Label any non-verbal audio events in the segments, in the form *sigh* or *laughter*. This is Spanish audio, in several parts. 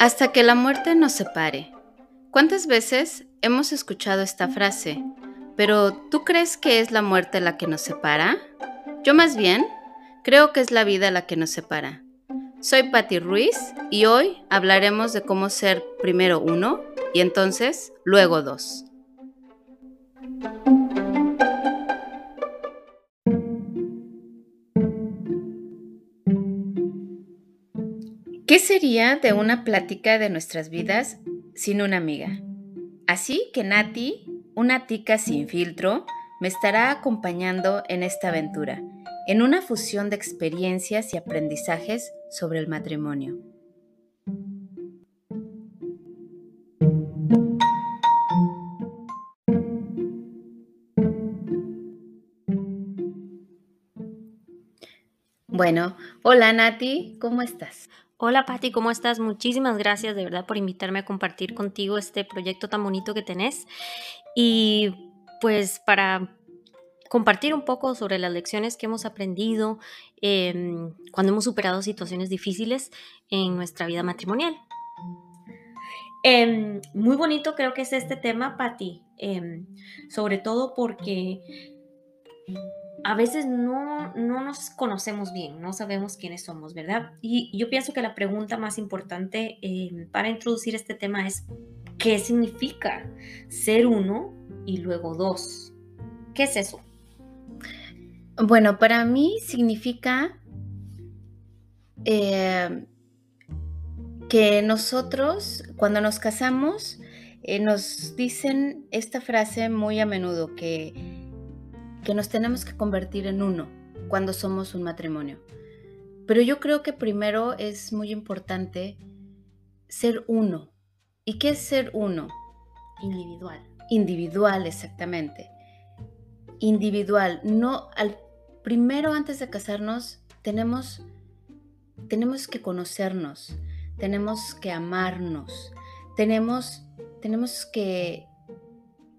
Hasta que la muerte nos separe. ¿Cuántas veces hemos escuchado esta frase? Pero ¿tú crees que es la muerte la que nos separa? Yo más bien creo que es la vida la que nos separa. Soy Patti Ruiz y hoy hablaremos de cómo ser primero uno y entonces luego dos. ¿Qué sería de una plática de nuestras vidas sin una amiga? Así que Nati, una tica sin filtro, me estará acompañando en esta aventura, en una fusión de experiencias y aprendizajes sobre el matrimonio. Bueno, hola Nati, ¿cómo estás? Hola Patti, ¿cómo estás? Muchísimas gracias de verdad por invitarme a compartir contigo este proyecto tan bonito que tenés. Y pues para compartir un poco sobre las lecciones que hemos aprendido em, cuando hemos superado situaciones difíciles en nuestra vida matrimonial. Em, muy bonito creo que es este tema, Patti, em, sobre todo porque a veces no, nos conocemos bien, no sabemos quiénes somos, ¿verdad? Y yo pienso que la pregunta más importante eh, para introducir este tema es, ¿qué significa ser uno y luego dos? ¿Qué es eso? Bueno, para mí significa eh, que nosotros, cuando nos casamos, eh, nos dicen esta frase muy a menudo, que que nos tenemos que convertir en uno cuando somos un matrimonio. Pero yo creo que primero es muy importante ser uno. ¿Y qué es ser uno? Individual. Individual, exactamente. Individual. No, al primero antes de casarnos tenemos, tenemos que conocernos, tenemos que amarnos, tenemos, tenemos que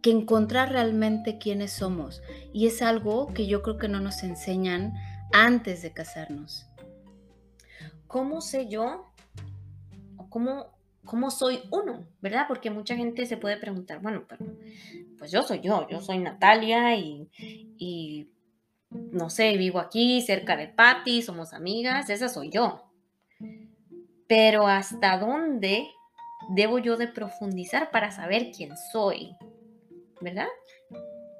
que encontrar realmente quiénes somos. Y es algo que yo creo que no nos enseñan antes de casarnos. ¿Cómo sé yo? ¿O cómo, cómo soy uno? ¿Verdad? Porque mucha gente se puede preguntar, bueno, pero pues yo soy yo, yo soy Natalia y, y no sé, vivo aquí cerca de Patty, somos amigas, esa soy yo. Pero ¿hasta dónde debo yo de profundizar para saber quién soy? ¿Verdad?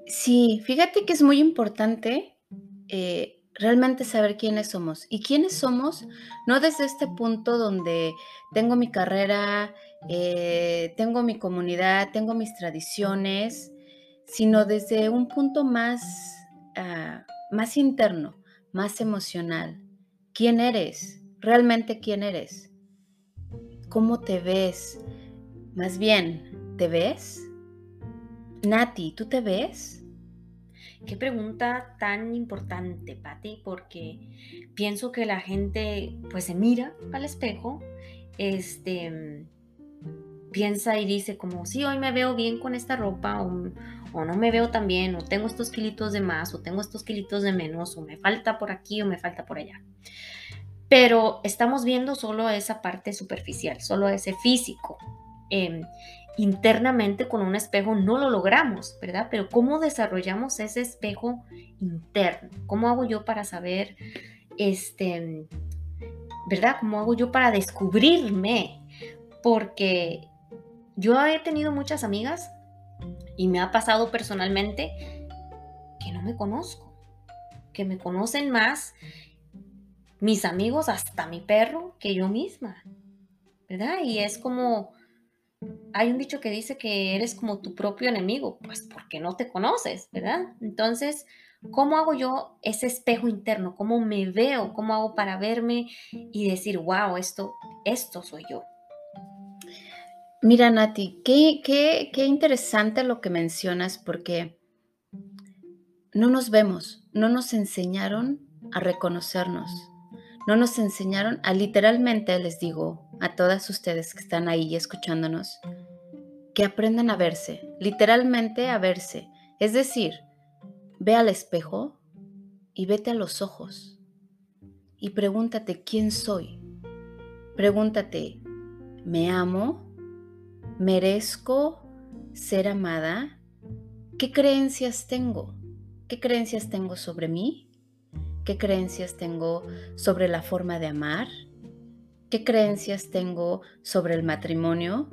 Sí, fíjate que es muy importante eh, realmente saber quiénes somos. Y quiénes somos, no desde este punto donde tengo mi carrera, eh, tengo mi comunidad, tengo mis tradiciones, sino desde un punto más, ah, más interno, más emocional. ¿Quién eres? ¿Realmente quién eres? ¿Cómo te ves? Más bien, ¿te ves? Nati, ¿tú te ves? Qué pregunta tan importante, Patti, porque pienso que la gente pues se mira al espejo, este piensa y dice como, sí, hoy me veo bien con esta ropa, o, no me veo tan bien, o tengo estos kilitos de más, o tengo estos kilitos de menos, o me falta por aquí, o me falta por allá. Pero estamos viendo solo esa parte superficial, solo ese físico. Em, internamente con un espejo no lo logramos, ¿verdad? Pero ¿cómo desarrollamos ese espejo interno? ¿Cómo hago yo para saber, este, ¿verdad? ¿Cómo hago yo para descubrirme? Porque yo he tenido muchas amigas y me ha pasado personalmente que no me conozco, que me conocen más mis amigos, hasta mi perro, que yo misma, ¿verdad? Y es como hay un dicho que dice que eres como tu propio enemigo, pues porque no te conoces, ¿verdad? Entonces, ¿cómo hago yo ese espejo interno? ¿Cómo me veo? ¿Cómo hago para verme y decir, wow, esto, esto soy yo? Mira, Nati, qué, qué, qué interesante lo que mencionas porque no nos vemos, no nos enseñaron a reconocernos, no nos enseñaron a literalmente, les digo, a todas ustedes que están ahí escuchándonos, que aprendan a verse, literalmente a verse. Es decir, ve al espejo y vete a los ojos y pregúntate quién soy. Pregúntate, me amo, merezco ser amada, ¿qué creencias tengo? ¿Qué creencias tengo sobre mí? ¿Qué creencias tengo sobre la forma de amar? ¿Qué creencias tengo sobre el matrimonio?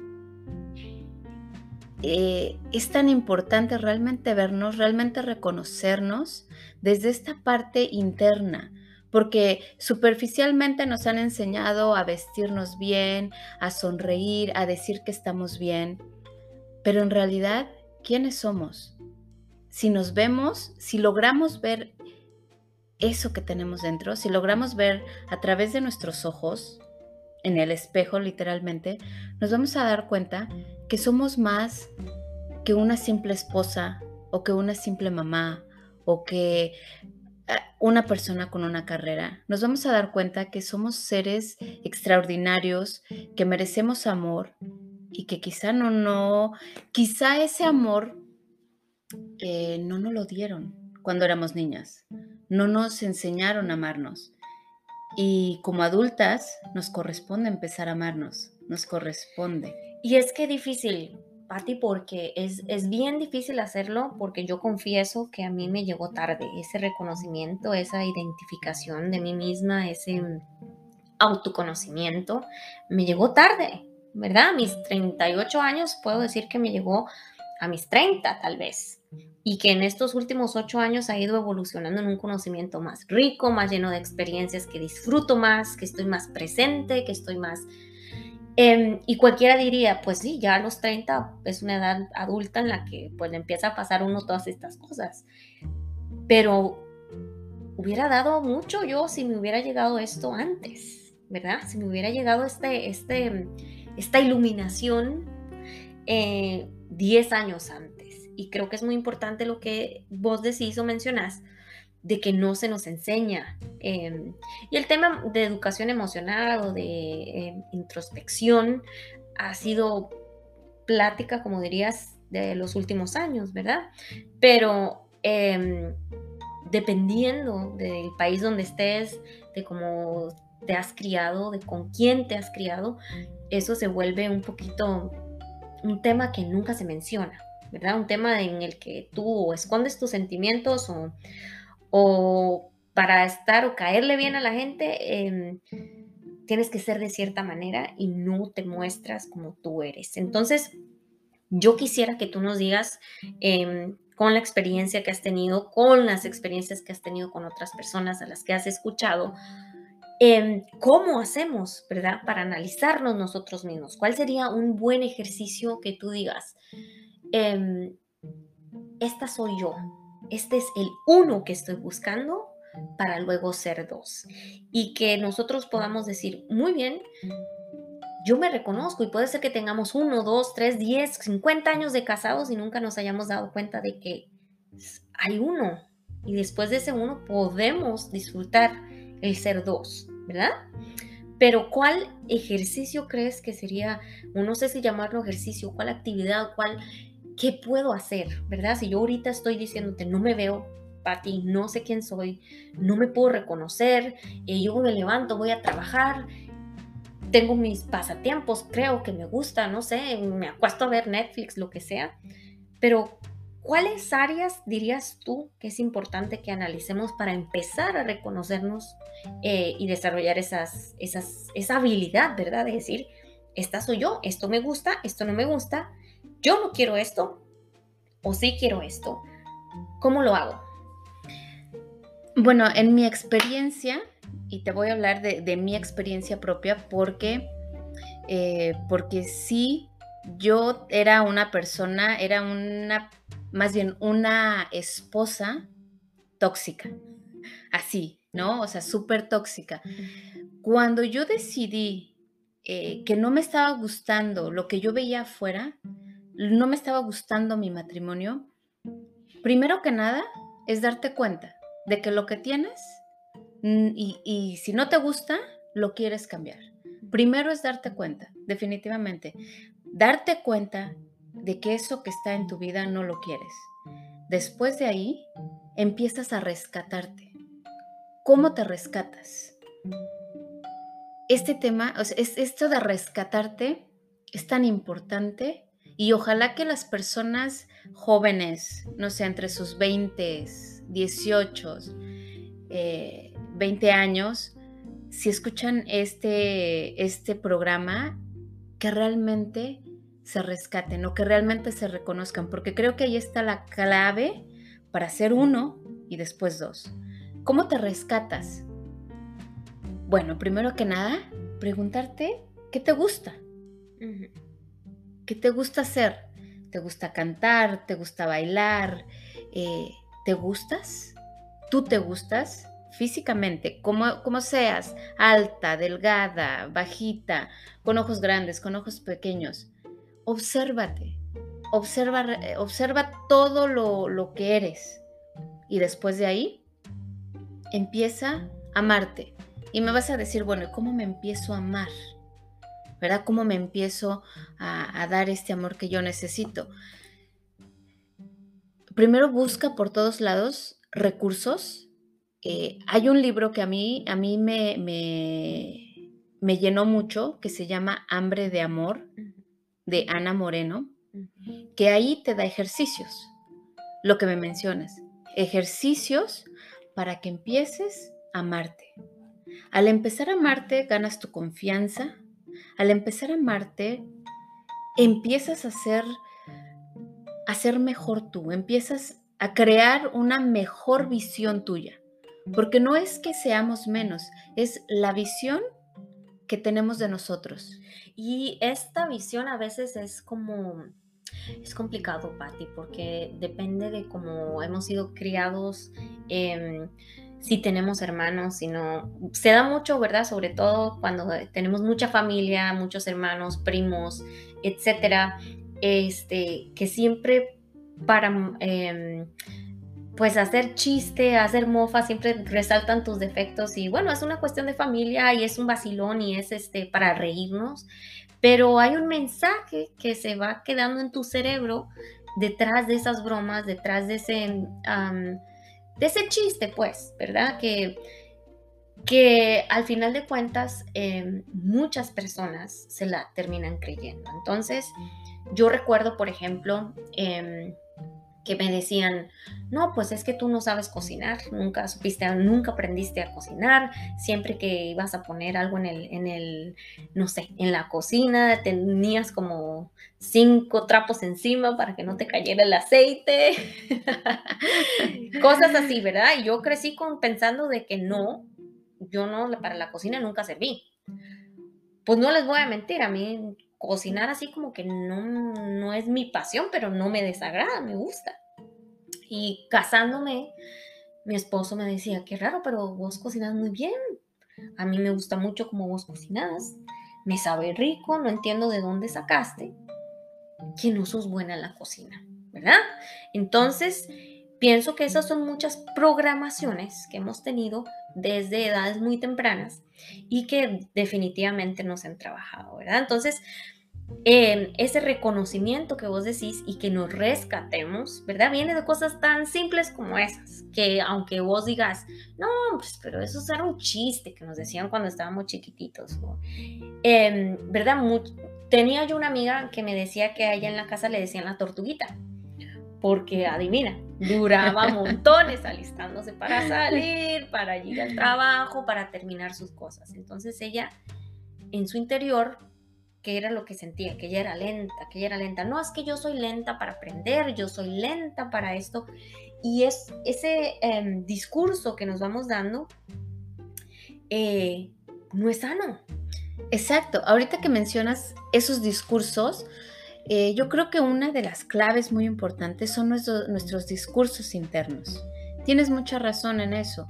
Eh, es tan importante realmente vernos, realmente reconocernos desde esta parte interna, porque superficialmente nos han enseñado a vestirnos bien, a sonreír, a decir que estamos bien, pero en realidad, ¿quiénes somos? Si nos vemos, si logramos ver eso que tenemos dentro, si logramos ver a través de nuestros ojos, en el espejo literalmente, nos vamos a dar cuenta que somos más que una simple esposa o que una simple mamá o que una persona con una carrera, nos vamos a dar cuenta que somos seres extraordinarios, que merecemos amor y que quizá no, no, quizá ese amor eh, no nos lo dieron cuando éramos niñas, no nos enseñaron a amarnos. Y como adultas nos corresponde empezar a amarnos, nos corresponde. Y es que difícil, Patti, porque es, es bien difícil hacerlo, porque yo confieso que a mí me llegó tarde ese reconocimiento, esa identificación de mí misma, ese autoconocimiento, me llegó tarde, ¿verdad? A mis 38 años puedo decir que me llegó a mis 30 tal vez. Y que en estos últimos ocho años ha ido evolucionando en un conocimiento más rico, más lleno de experiencias que disfruto más, que estoy más presente, que estoy más Em, y cualquiera diría, pues sí, ya a los 30 es una edad adulta en la que pues empieza a pasar uno todas estas cosas. Pero hubiera dado mucho yo si me hubiera llegado esto antes, ¿verdad? Si me hubiera llegado este, este, esta iluminación 10 eh, años antes. Y creo que es muy importante lo que vos decís o mencionás, de que no se nos enseña. Em, y el tema de educación emocional o de em, introspección ha sido plática, como dirías, de los últimos años, ¿verdad? Pero em, dependiendo del país donde estés, de cómo te has criado, de con quién te has criado, eso se vuelve un poquito un tema que nunca se menciona, ¿verdad? Un tema en el que tú escondes tus sentimientos o, o para estar o caerle bien a la gente, em, tienes que ser de cierta manera y no te muestras como tú eres. Entonces, yo quisiera que tú nos digas em, con la experiencia que has tenido, con las experiencias que has tenido con otras personas a las que has escuchado, em, ¿cómo hacemos, verdad, para analizarnos nosotros mismos? ¿Cuál sería un buen ejercicio que tú digas? Esta soy yo, este es el uno que estoy buscando para luego ser dos. Y que nosotros podamos decir, muy bien, yo me reconozco y puede ser que tengamos uno, dos, tres, diez, cincuenta años de casados y nunca nos hayamos dado cuenta de que hay uno. Y después de ese uno podemos disfrutar el ser dos, ¿verdad? Pero ¿cuál ejercicio crees que sería, no sé si llamarlo ejercicio, cuál actividad, cuál ¿qué puedo hacer? ¿Verdad? Si yo ahorita estoy diciéndote, no me veo, Pati, no sé quién soy, no me puedo reconocer, eh, yo me levanto, voy a trabajar, tengo mis pasatiempos, creo que me gusta, no sé, me acuesto a ver Netflix, lo que sea, pero ¿cuáles áreas dirías tú que es importante que analicemos para empezar a reconocernos eh, y desarrollar esas, esas, esa habilidad, ¿verdad? De decir, esta soy yo, esto me gusta, esto no me gusta, yo no quiero esto o sí quiero esto. ¿Cómo lo hago? Bueno, en mi experiencia, y te voy a hablar de, mi experiencia propia porque, eh, porque sí, yo era una persona, era una, más bien una esposa tóxica, así, ¿no? O sea, súper tóxica. Cuando yo decidí eh, que no me estaba gustando lo que yo veía afuera, no me estaba gustando mi matrimonio, primero que nada es darte cuenta de que lo que tienes mm, y, si no te gusta, lo quieres cambiar. Primero es darte cuenta, definitivamente. Darte cuenta de que eso que está en tu vida no lo quieres. Después de ahí, empiezas a rescatarte. ¿Cómo te rescatas? este tema, es, esto de rescatarte es tan importante y ojalá que las personas jóvenes, no sé, entre sus 20, 18, 20 años, si escuchan este, este programa, que realmente se rescaten o que realmente se reconozcan, porque creo que ahí está la clave para ser uno y después dos. ¿Cómo te rescatas? Bueno, primero que nada, preguntarte qué te gusta. ¿Qué te gusta hacer? ¿Te gusta cantar? ¿Te gusta bailar? Eh, ¿Te gustas? ¿Tú te gustas? Físicamente, como, como seas, alta, delgada, bajita, con ojos grandes, con ojos pequeños, obsérvate, observa, observa todo lo, lo que eres. Y después de ahí, empieza a amarte. Y me vas a decir, bueno, ¿cómo me empiezo a amar? ¿Verdad? ¿Cómo me empiezo a, dar este amor que yo necesito? Primero busca por todos lados recursos. Eh, hay un libro que a mí, a mí me, me, me llenó mucho, que se llama Hambre de Amor, de Ana Moreno, que ahí te da ejercicios, lo que me mencionas, ejercicios para que empieces a amarte. Al empezar a amarte, ganas tu confianza. Al empezar a amarte, empiezas a ser, a mejor tú, empiezas a crear una mejor visión tuya. Porque no es que seamos menos, es la visión que tenemos de nosotros. Y esta visión a veces es como, es complicado, Patti, porque depende de cómo hemos sido criados. Eh, si tenemos hermanos, si no, se da mucho, ¿verdad? Sobre todo cuando tenemos mucha familia, muchos hermanos, primos, etcétera, este, que siempre para, em, pues hacer chiste, hacer mofa, siempre resaltan tus defectos y bueno, es una cuestión de familia y es un vacilón y es este, para reírnos, pero hay un mensaje que se va quedando en tu cerebro detrás de esas bromas, detrás de ese de ese chiste, pues, ¿verdad? Que, que al final de cuentas em, muchas personas se la terminan creyendo. Entonces, yo recuerdo, por ejemplo, em, que me decían, no, pues es que tú no sabes cocinar, nunca supiste, nunca aprendiste a cocinar, siempre que ibas a poner algo en el, en el, no sé, en la cocina, tenías como cinco trapos encima para que no te cayera el aceite, *laughs* cosas así, ¿verdad? Y yo crecí con, pensando de que no, yo no, para la cocina nunca serví. Pues no les voy a mentir, a mí cocinar así como que no, no es mi pasión, pero no me desagrada, me gusta. Y casándome, mi esposo me decía, qué raro, pero vos cocinas muy bien. A mí me gusta mucho como vos cocinas. Me sabe rico, no entiendo de dónde sacaste que no sos buena en la cocina, ¿verdad? Entonces, pienso que esas son muchas programaciones que hemos tenido desde edades muy tempranas y que definitivamente nos han trabajado, ¿verdad? Entonces, em, ese reconocimiento que vos decís y que nos rescatemos, ¿verdad? Viene de cosas tan simples como esas, que aunque vos digas, no, pues, pero eso era un chiste que nos decían cuando estábamos chiquititos, em, ¿verdad? tenía yo una amiga que me decía que a ella en la casa le decían la tortuguita, porque adivina, duraba montones alistándose para salir, para ir al trabajo, para terminar sus cosas. Entonces ella, en su interior, ¿qué era lo que sentía? Que ella era lenta, que ella era lenta. No, es que yo soy lenta para aprender, yo soy lenta para esto. Y es ese em, discurso que nos vamos dando eh, no es sano. Exacto. Ahorita que mencionas esos discursos, eh, yo creo que una de las claves muy importantes son nuestros discursos internos. Tienes mucha razón en eso.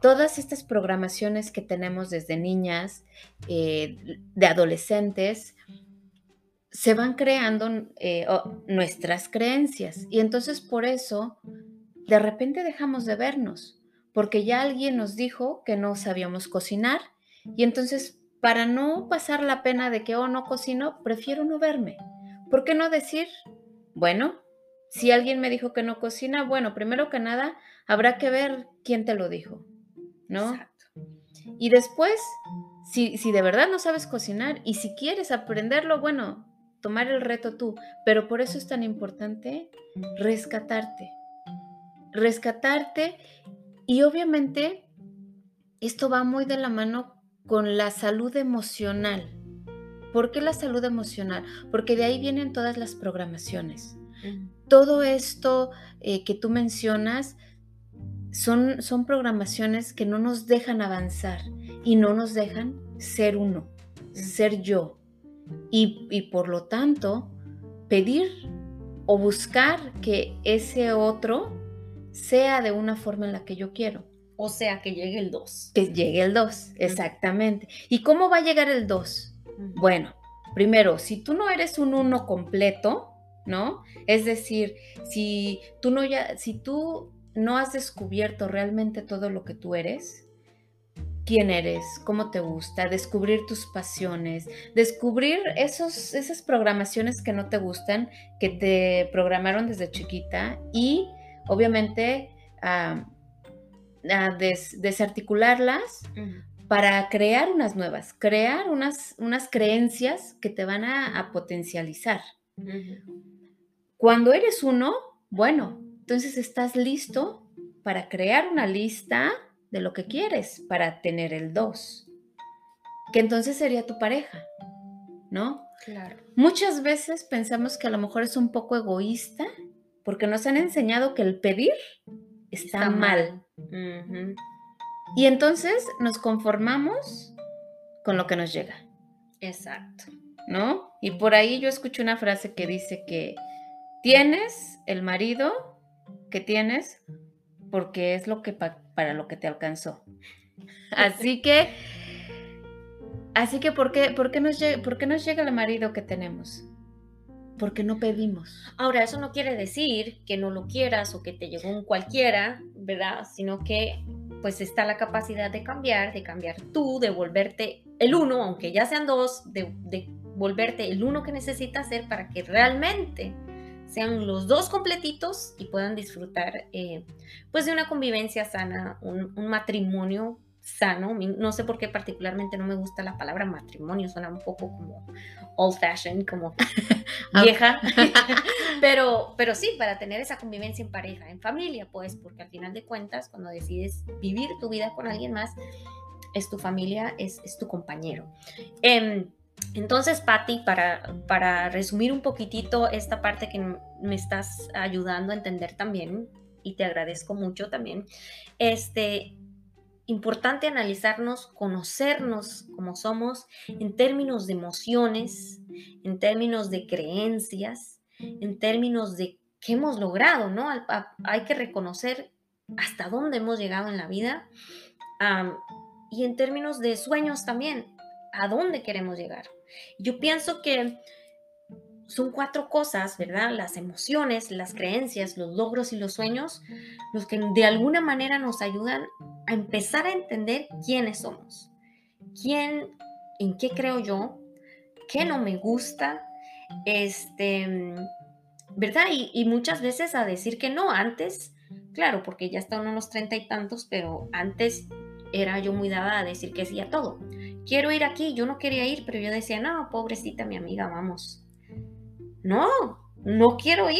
Todas estas programaciones que tenemos desde niñas, eh, de adolescentes, se van creando eh, nuestras creencias y entonces por eso de repente dejamos de vernos, porque ya alguien nos dijo que no sabíamos cocinar y entonces para no pasar la pena de que, oh, no cocino, prefiero no verme. ¿Por qué no decir, bueno, si alguien me dijo que no cocina, bueno, primero que nada, habrá que ver quién te lo dijo, ¿no? Exacto. Y después, Si, si de verdad no sabes cocinar y si quieres aprenderlo, bueno, tomar el reto tú. Pero por eso es tan importante rescatarte. Rescatarte y obviamente esto va muy de la mano con la salud emocional. ¿Por qué la salud emocional? Porque de ahí vienen todas las programaciones. Todo esto eh, que tú mencionas son, son programaciones que no nos dejan avanzar y no nos dejan ser uno, ser yo. Y, y por lo tanto, pedir o buscar que ese otro sea de una forma en la que yo quiero. O sea, que llegue el 2. Que llegue el 2, exactamente. ¿Y cómo va a llegar el 2? Bueno, primero, si tú no eres un uno completo, ¿no? Es decir, si tú no ya, si tú no has descubierto realmente todo lo que tú eres, quién eres, cómo te gusta, descubrir tus pasiones, descubrir esos, esas programaciones que no te gustan, que te programaron desde chiquita y obviamente a desarticularlas para crear unas nuevas, crear unas, unas creencias que te van a, potencializar. Cuando eres uno, bueno, entonces estás listo para crear una lista de lo que quieres para tener el dos, que entonces sería tu pareja, ¿no? Claro. Muchas veces pensamos que a lo mejor es un poco egoísta porque nos han enseñado que el pedir está, mal. Y entonces nos conformamos con lo que nos llega. Exacto. ¿No? Y por ahí yo escuché una frase que dice que tienes el marido que tienes porque es lo que para lo que te alcanzó. *laughs* Así que, así que ¿por qué, por, qué nos llega, ¿por qué nos llega el marido que tenemos? Porque no pedimos. Ahora, eso no quiere decir que no lo quieras o que te llegó un cualquiera, ¿verdad? Sino que pues está la capacidad de cambiar, de cambiar tú, de volverte el uno, aunque ya sean dos, de, volverte el uno que necesitas ser para que realmente sean los dos completitos y puedan disfrutar eh, pues de una convivencia sana, un, matrimonio sano. No sé por qué particularmente no me gusta la palabra matrimonio, suena un poco como old fashioned, como *laughs* vieja, *laughs* pero, pero sí, para tener esa convivencia en pareja, en familia, pues, porque al final de cuentas, cuando decides vivir tu vida con alguien más, es tu familia, es, tu compañero. Em, entonces, Patti, para, para resumir un poquitito esta parte que me estás ayudando a entender también, y te agradezco mucho también, este, importante analizarnos, conocernos como somos en términos de emociones, en términos de creencias, en términos de qué hemos logrado, ¿no? Hay que reconocer hasta dónde hemos llegado en la vida y en términos de sueños también, a dónde queremos llegar. Yo pienso que son cuatro cosas, ¿verdad? Las emociones, las creencias, los logros y los sueños, los que de alguna manera nos ayudan a empezar a entender quiénes somos. ¿Quién, en qué creo yo? ¿Qué no me gusta? Este, ¿verdad? Y, muchas veces a decir que no, antes, claro, porque ya está unos treinta y tantos, pero antes era yo muy dada a decir que sí a todo quiero ir aquí, yo no quería ir, pero yo decía, no, pobrecita mi amiga, vamos. No, no quiero ir,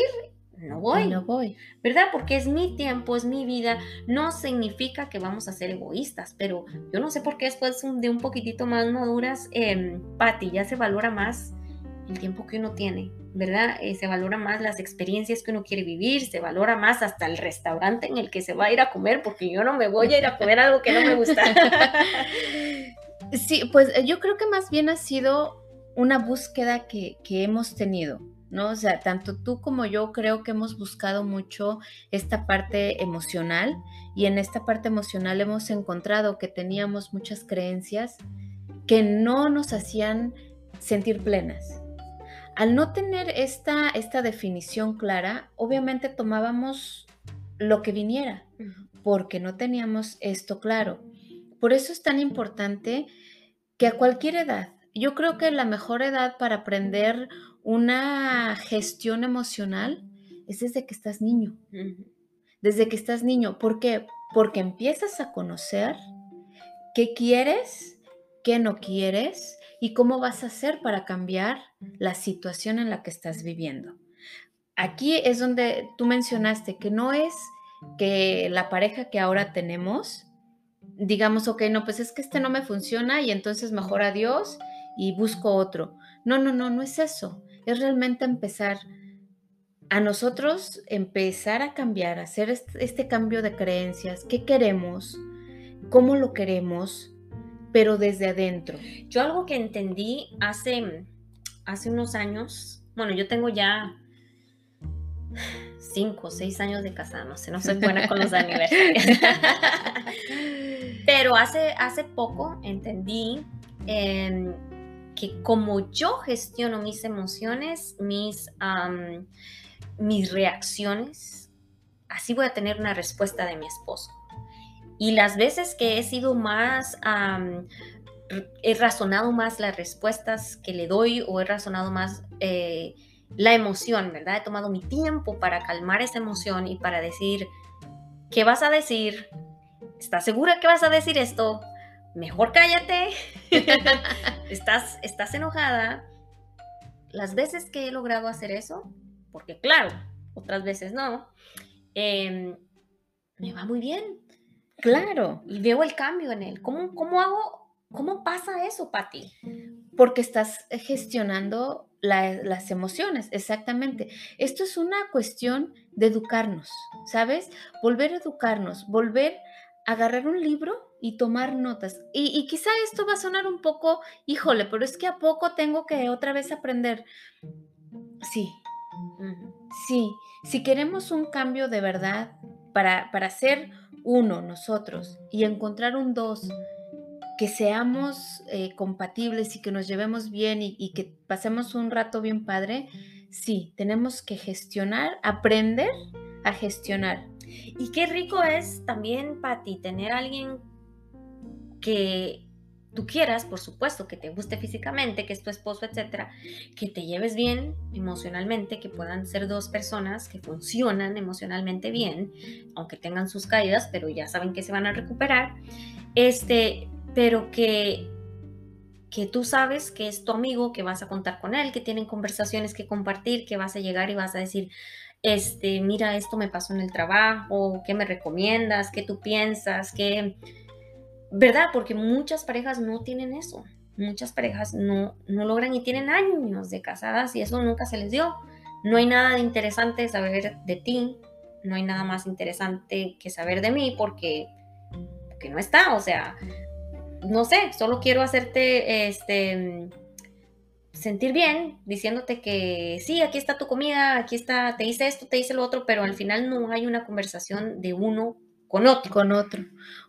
no voy. No voy. ¿Verdad? Porque es mi tiempo, es mi vida. No significa que vamos a ser egoístas, pero yo no sé por qué después de un poquitito más maduras, eh, Patti, ya se valora más el tiempo que uno tiene, ¿verdad? Eh, se valora más las experiencias que uno quiere vivir, se valora más hasta el restaurante en el que se va a ir a comer, porque yo no me voy a ir a comer algo que no me gusta. *laughs* Sí, pues eh, yo creo que más bien ha sido una búsqueda que, hemos tenido, ¿no? O sea, tanto tú como yo creo que hemos buscado mucho esta parte emocional y en esta parte emocional hemos encontrado que teníamos muchas creencias que no nos hacían sentir plenas. Al no tener esta, esta definición clara, obviamente tomábamos lo que viniera, porque no teníamos esto claro. Por eso es tan importante que a cualquier edad, yo creo que la mejor edad para aprender una gestión emocional es desde que estás niño. Desde que estás niño. ¿Por qué? Porque empiezas a conocer qué quieres qué no quieres y cómo vas a hacer para cambiar la situación en la que estás viviendo. Aquí es donde tú mencionaste que no es que la pareja que ahora tenemos, digamos, ok, no, pues es que este no me funciona y entonces mejor adiós y busco otro. No, no, no, no es eso. Es realmente empezar a nosotros, empezar a cambiar, hacer este, cambio de creencias, qué queremos, cómo lo queremos, pero desde adentro. Yo algo que entendí hace, hace unos años, bueno, yo tengo ya cinco o seis años de casada, no sé, no soy buena con los aniversarios. *laughs* Pero hace, hace poco entendí em, que como yo gestiono mis emociones, mis, mis reacciones, así voy a tener una respuesta de mi esposo. Y las veces que he sido más, he razonado más las respuestas que le doy o he razonado más eh, la emoción, ¿verdad? He tomado mi tiempo para calmar esa emoción y para decir, ¿qué vas a decir? ¿Estás segura que vas a decir esto? Mejor cállate. *laughs* ¿Estás, estás enojada. Las veces que he logrado hacer eso, porque claro, otras veces no, em, me va muy bien. Claro. Y veo el cambio en él. ¿Cómo, cómo hago? ¿Cómo pasa eso, Patti? Porque estás gestionando las emociones, exactamente. Esto es una cuestión de educarnos, ¿sabes? Volver a educarnos, volver a agarrar un libro y tomar notas. Y, quizá esto va a sonar un poco, híjole, pero es que a poco tengo que otra vez aprender. Sí, sí, si queremos un cambio de verdad para, para ser uno nosotros y encontrar un dos que seamos eh, compatibles y que nos llevemos bien y, que pasemos un rato bien padre, sí, tenemos que gestionar, aprender a gestionar. Y qué rico es también, Patti, tener a alguien que tú quieras, por supuesto, que te guste físicamente, que es tu esposo, etcétera, que te lleves bien emocionalmente, que puedan ser dos personas que funcionan emocionalmente bien, aunque tengan sus caídas, pero ya saben que se van a recuperar. Este, pero que, que tú sabes que es tu amigo, que vas a contar con él, que tienen conversaciones que compartir, que vas a llegar y vas a decir, este, mira, esto me pasó en el trabajo, ¿qué me recomiendas? ¿Qué tú piensas? ¿Qué... ¿Verdad? Porque muchas parejas no tienen eso. Muchas parejas no, no logran y tienen años de casadas y eso nunca se les dio. No hay nada de interesante saber de ti, no hay nada más interesante que saber de mí porque, porque no está. O sea, no sé, solo quiero hacerte este sentir bien diciéndote que sí, aquí está tu comida, aquí está, te hice esto, te hice lo otro, pero al final no hay una conversación de uno con otro. Con otro.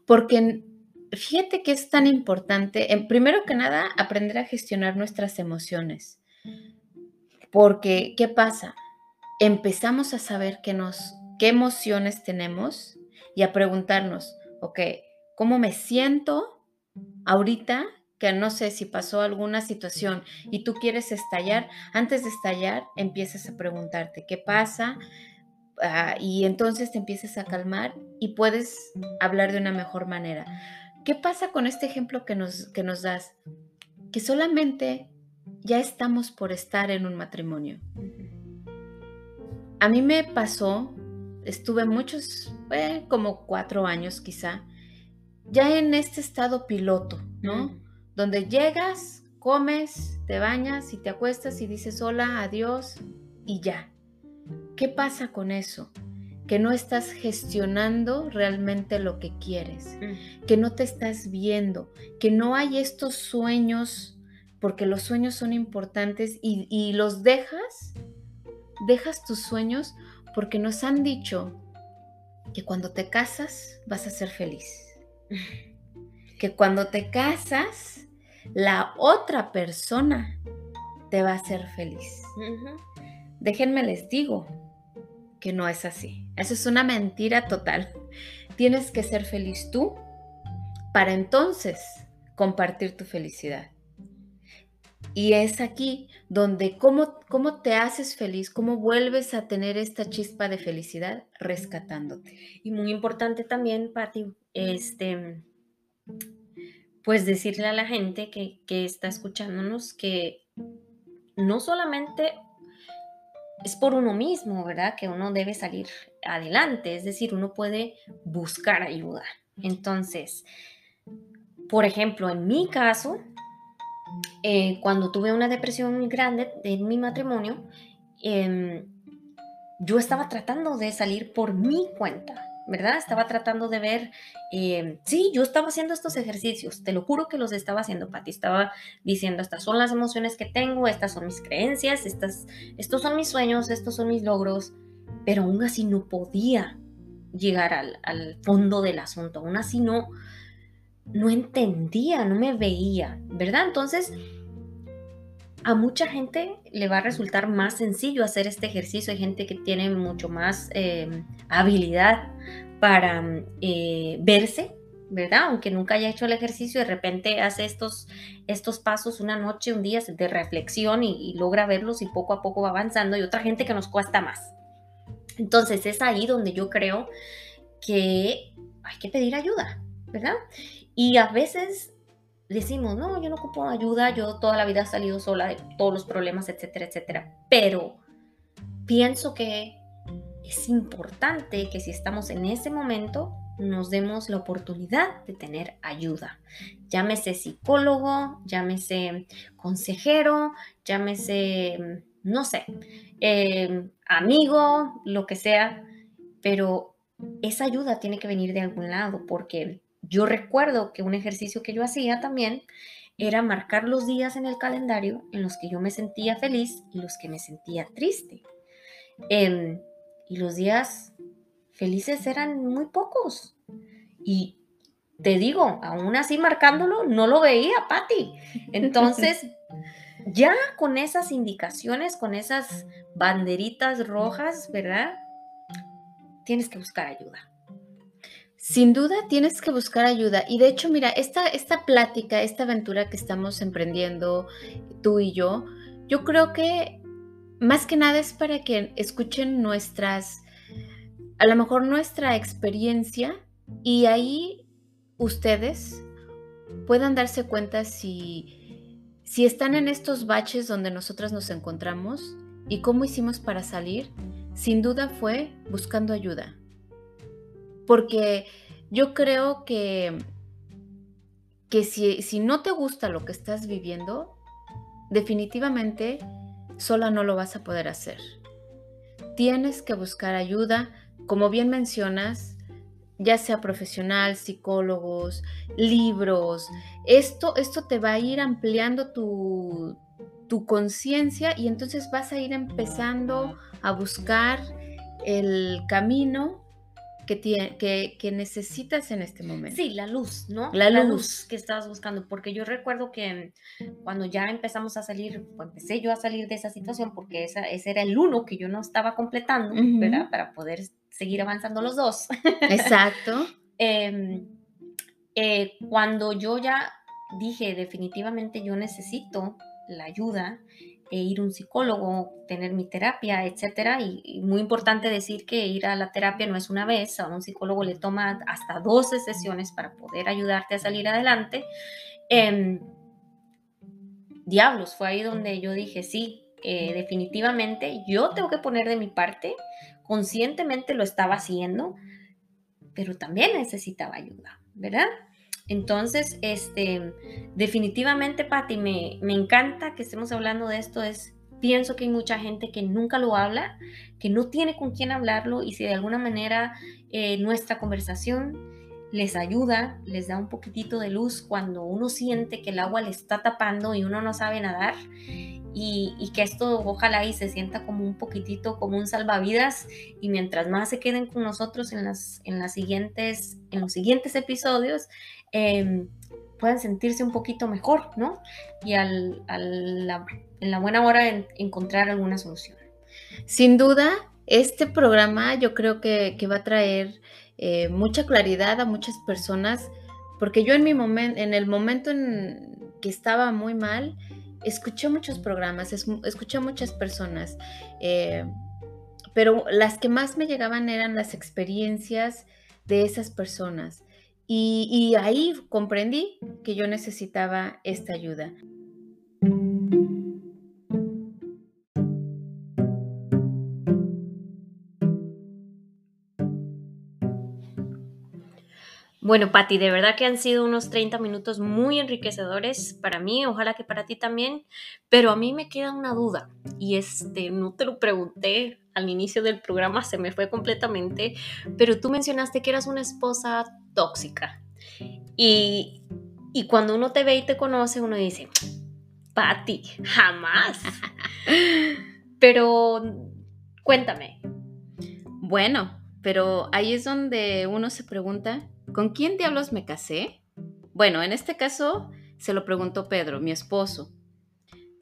Porque fíjate que es tan importante, en, primero que nada, aprender a gestionar nuestras emociones. Porque, ¿qué pasa? Empezamos a saber que nos, qué emociones tenemos y a preguntarnos, ok, ¿cómo me siento? ahorita que no sé si pasó alguna situación y tú quieres estallar, antes de estallar empiezas a preguntarte qué pasa ah, y entonces te empiezas a calmar y puedes hablar de una mejor manera. ¿Qué pasa con este ejemplo que nos, que nos das? Que solamente ya estamos por estar en un matrimonio. A mí me pasó, estuve muchos, eh, como cuatro años quizá, ya en este estado piloto, ¿no? Donde llegas, comes, te bañas y te acuestas y dices hola, adiós y ya. ¿Qué pasa con eso? Que no estás gestionando realmente lo que quieres, que no te estás viendo, que no hay estos sueños, porque los sueños son importantes y, y los dejas, dejas tus sueños porque nos han dicho que cuando te casas vas a ser feliz *laughs* que cuando te casas, la otra persona te va a hacer feliz. Déjenme les digo que no es así. Eso es una mentira total. Tienes que ser feliz tú para entonces compartir tu felicidad. Y es aquí donde cómo, cómo te haces feliz, cómo vuelves a tener esta chispa de felicidad rescatándote. Y muy importante también, Patti, este, pues decirle a la gente que, que está escuchándonos que no solamente es por uno mismo, ¿verdad? Que uno debe salir adelante, es decir, uno puede buscar ayuda. Entonces, por ejemplo, en mi caso, eh, cuando tuve una depresión muy grande en mi matrimonio, em, yo estaba tratando de salir por mi cuenta, ¿verdad? Estaba tratando de ver, em, sí, yo estaba haciendo estos ejercicios, te lo juro que los estaba haciendo, Pati, estaba diciendo, estas son las emociones que tengo, estas son mis creencias, estas, estos son mis sueños, estos son mis logros, pero aún así no podía llegar al, al fondo del asunto, aún así no, no entendía, no me veía, ¿verdad? Entonces, a mucha gente le va a resultar más sencillo hacer este ejercicio. Hay gente que tiene mucho más em, habilidad para eh, verse, ¿verdad? Aunque nunca haya hecho el ejercicio, de repente hace estos, estos pasos una noche, un día de reflexión y, y logra verlos y poco a poco va avanzando. Y otra gente que nos cuesta más. Entonces es ahí donde yo creo que hay que pedir ayuda, ¿verdad? Y a veces decimos, no, yo no ocupo ayuda, yo toda la vida he salido sola de todos los problemas, etcétera, etcétera. Pero pienso que es importante que si estamos en ese momento, nos demos la oportunidad de tener ayuda. Llámese psicólogo, llámese consejero, llámese, no sé, eh, amigo, lo que sea, pero esa ayuda tiene que venir de algún lado porque yo recuerdo que un ejercicio que yo hacía también era marcar los días en el calendario en los que yo me sentía feliz y los que me sentía triste. Em, y los días felices eran muy pocos. Y te digo, aún así marcándolo, no lo veía, Patti. *laughs* Entonces, ya con esas indicaciones, con esas banderitas rojas, ¿verdad? Tienes que buscar ayuda. Sin duda tienes que buscar ayuda. Y de hecho, mira, esta, esta plática, esta aventura que estamos emprendiendo tú y yo, yo creo que más que nada es para que escuchen nuestras, a lo mejor nuestra experiencia y ahí ustedes puedan darse cuenta si, si están en estos baches donde nosotras nos encontramos y cómo hicimos para salir. Sin duda fue buscando ayuda porque yo creo que, que si, si no te gusta lo que estás viviendo, definitivamente sola no lo vas a poder hacer. Tienes que buscar ayuda, como bien mencionas, ya sea profesional, psicólogos, libros. Esto, esto te va a ir ampliando tu, tu conciencia y entonces vas a ir empezando a buscar el camino que, que, necesitas en este momento. Sí, la luz, ¿no? La, luz. que estabas buscando, porque yo recuerdo que cuando ya empezamos a salir, pues empecé yo a salir de esa situación, porque esa, ese era el uno que yo no estaba completando, ¿verdad? Para poder seguir avanzando los dos. Exacto. *laughs* Em, eh, cuando yo ya dije definitivamente yo necesito la ayuda, e ir a un psicólogo, tener mi terapia, etcétera. Y, muy importante decir que ir a la terapia no es una vez, a un psicólogo le toma hasta 12 sesiones para poder ayudarte a salir adelante. Em, diablos, fue ahí donde yo dije, sí, eh, definitivamente yo tengo que poner de mi parte, conscientemente lo estaba haciendo, pero también necesitaba ayuda, ¿verdad? Entonces, este, definitivamente, Patti, me, me encanta que estemos hablando de esto. Es, pienso que hay mucha gente que nunca lo habla, que no tiene con quién hablarlo y si de alguna manera eh, nuestra conversación les ayuda, les da un poquitito de luz cuando uno siente que el agua le está tapando y uno no sabe nadar y, que esto ojalá y se sienta como un poquitito como un salvavidas y mientras más se queden con nosotros en, las, en, las siguientes, en los siguientes episodios, Em, puedan sentirse un poquito mejor, ¿no? Y al, en la buena hora encontrar alguna solución. Sin duda, este programa yo creo que, va a traer eh, mucha claridad a muchas personas, porque yo en mi momento, en el momento en que estaba muy mal, escuché muchos programas, escuché muchas personas, eh, pero las que más me llegaban eran las experiencias de esas personas Y, ahí comprendí que yo necesitaba esta ayuda. Bueno, Patti, de verdad que han sido unos 30 minutos muy enriquecedores para mí, ojalá que para ti también, pero a mí me queda una duda y este no te lo pregunté al inicio del programa, se me fue completamente, pero tú mencionaste que eras una esposa tóxica. Y, y cuando uno te ve y te conoce, uno dice, Patti, jamás. *laughs* pero cuéntame. Bueno, pero ahí es donde uno se pregunta, ¿con quién diablos me casé? Bueno, en este caso se lo preguntó Pedro, mi esposo,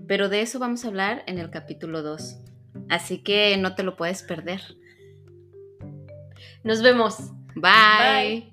pero de eso vamos a hablar en el capítulo 2, así que no te lo puedes perder. Nos vemos. Bye. Bye.